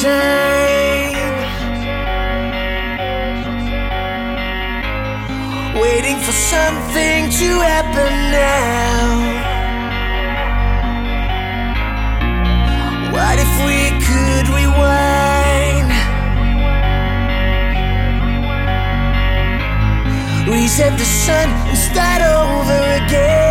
time. Waiting for something to happen now. What if we could rewind? Reset the sun and start over again.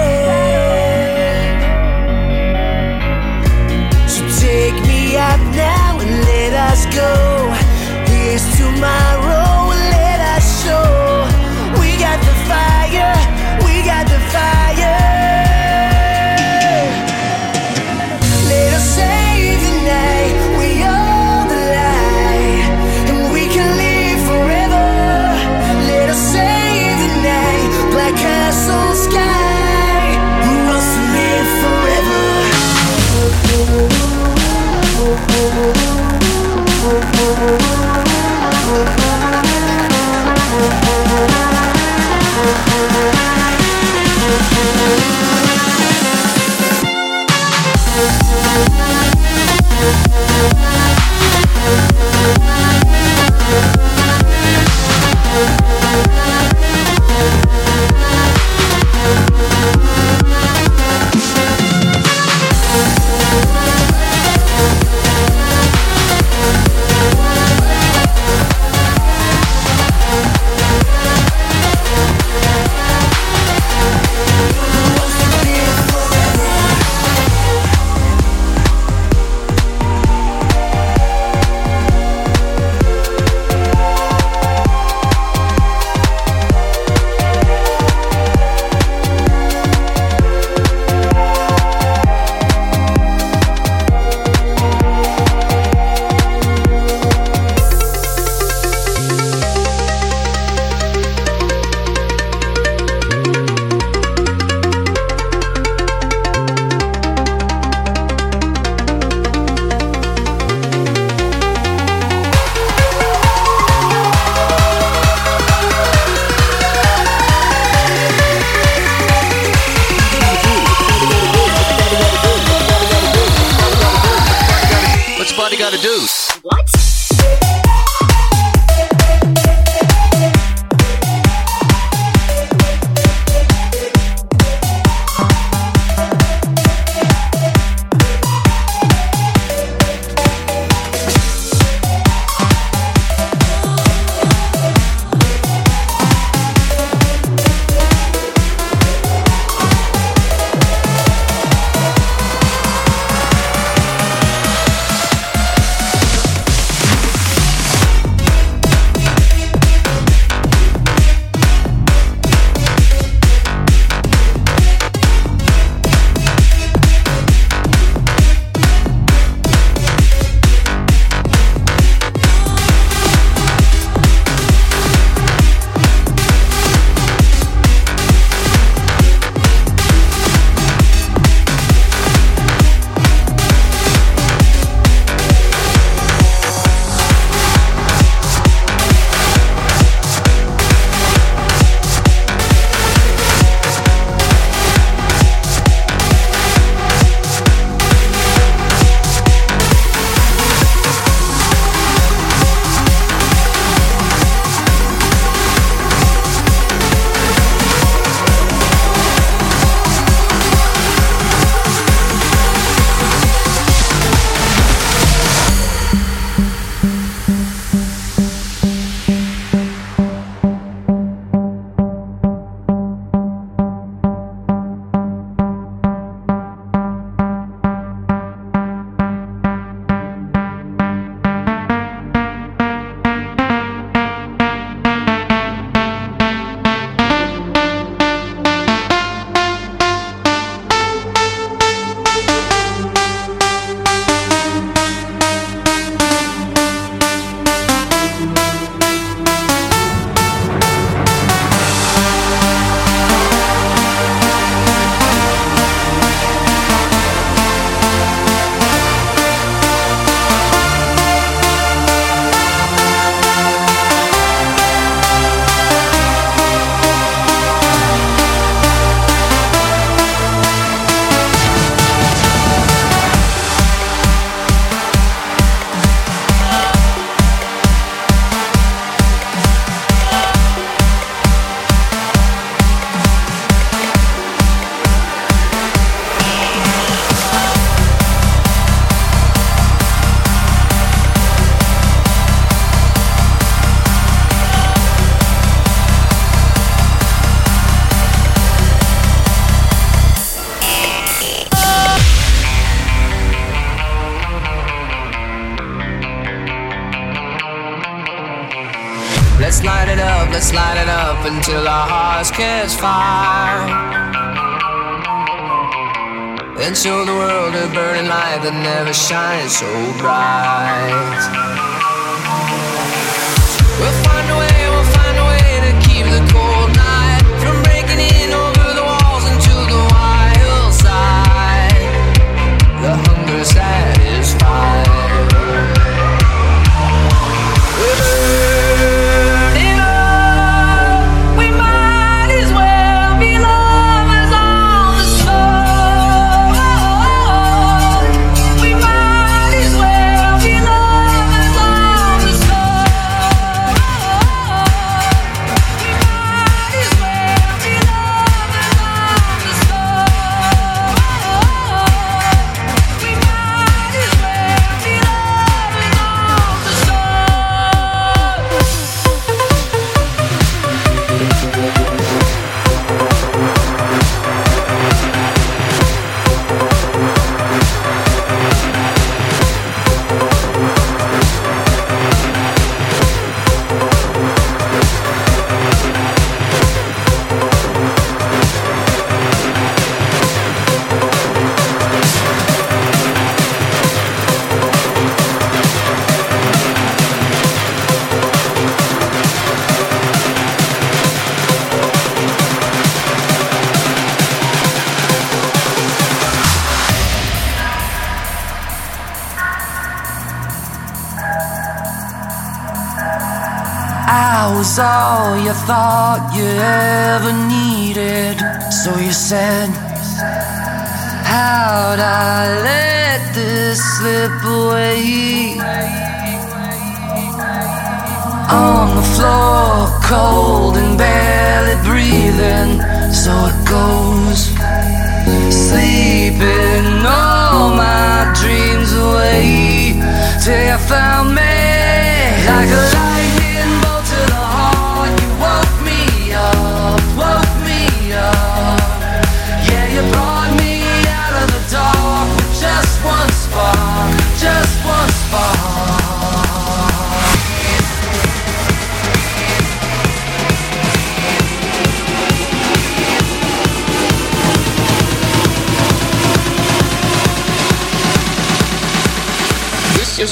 catch fire. And show the world a burning light that never shines so bright. We'll find a way, we'll find a way to keep the core. all you thought you ever needed. So you said, How'd I let this slip away? On the floor, cold and barely breathing. So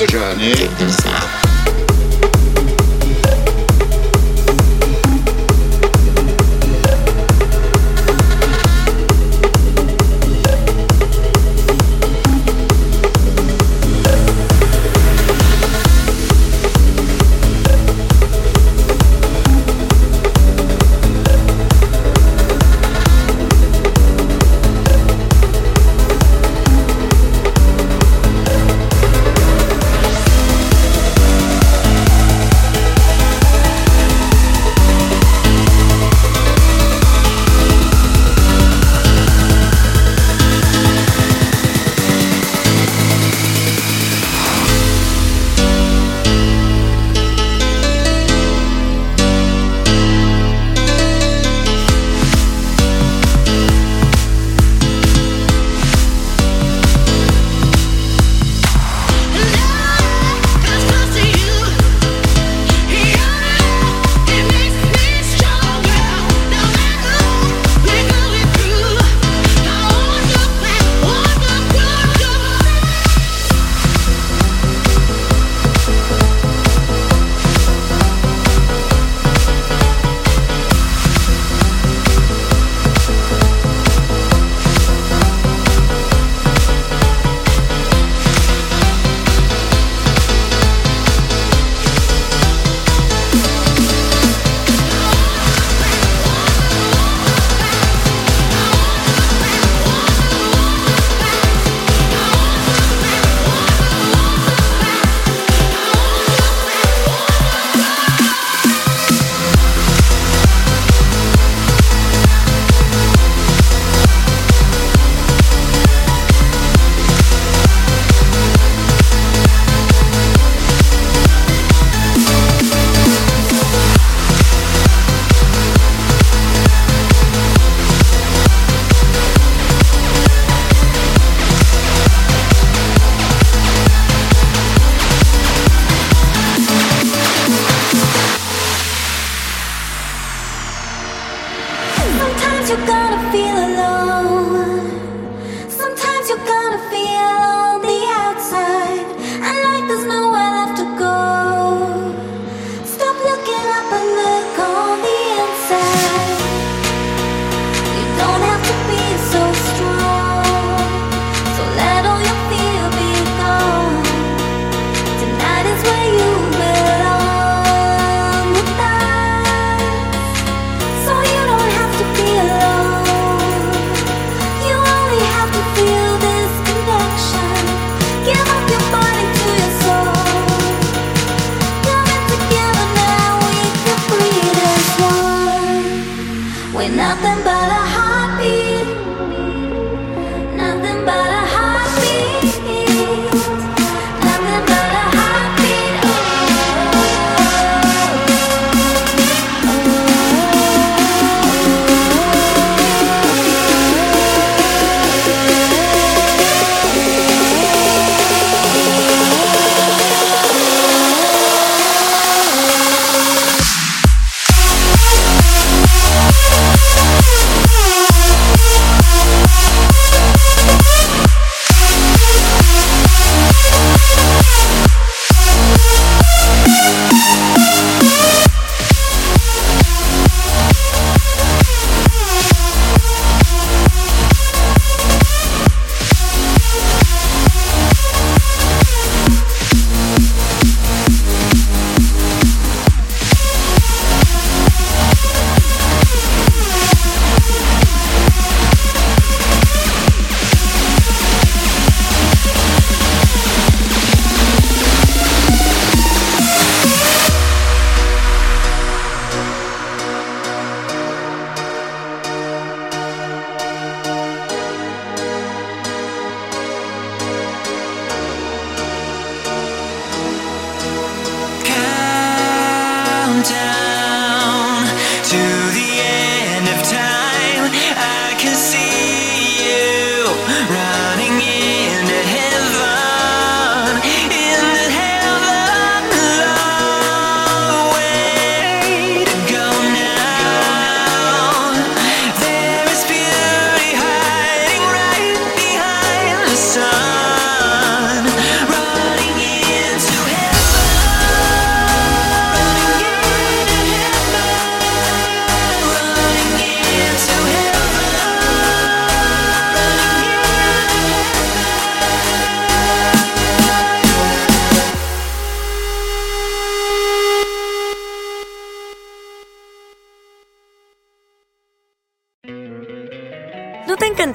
a journey.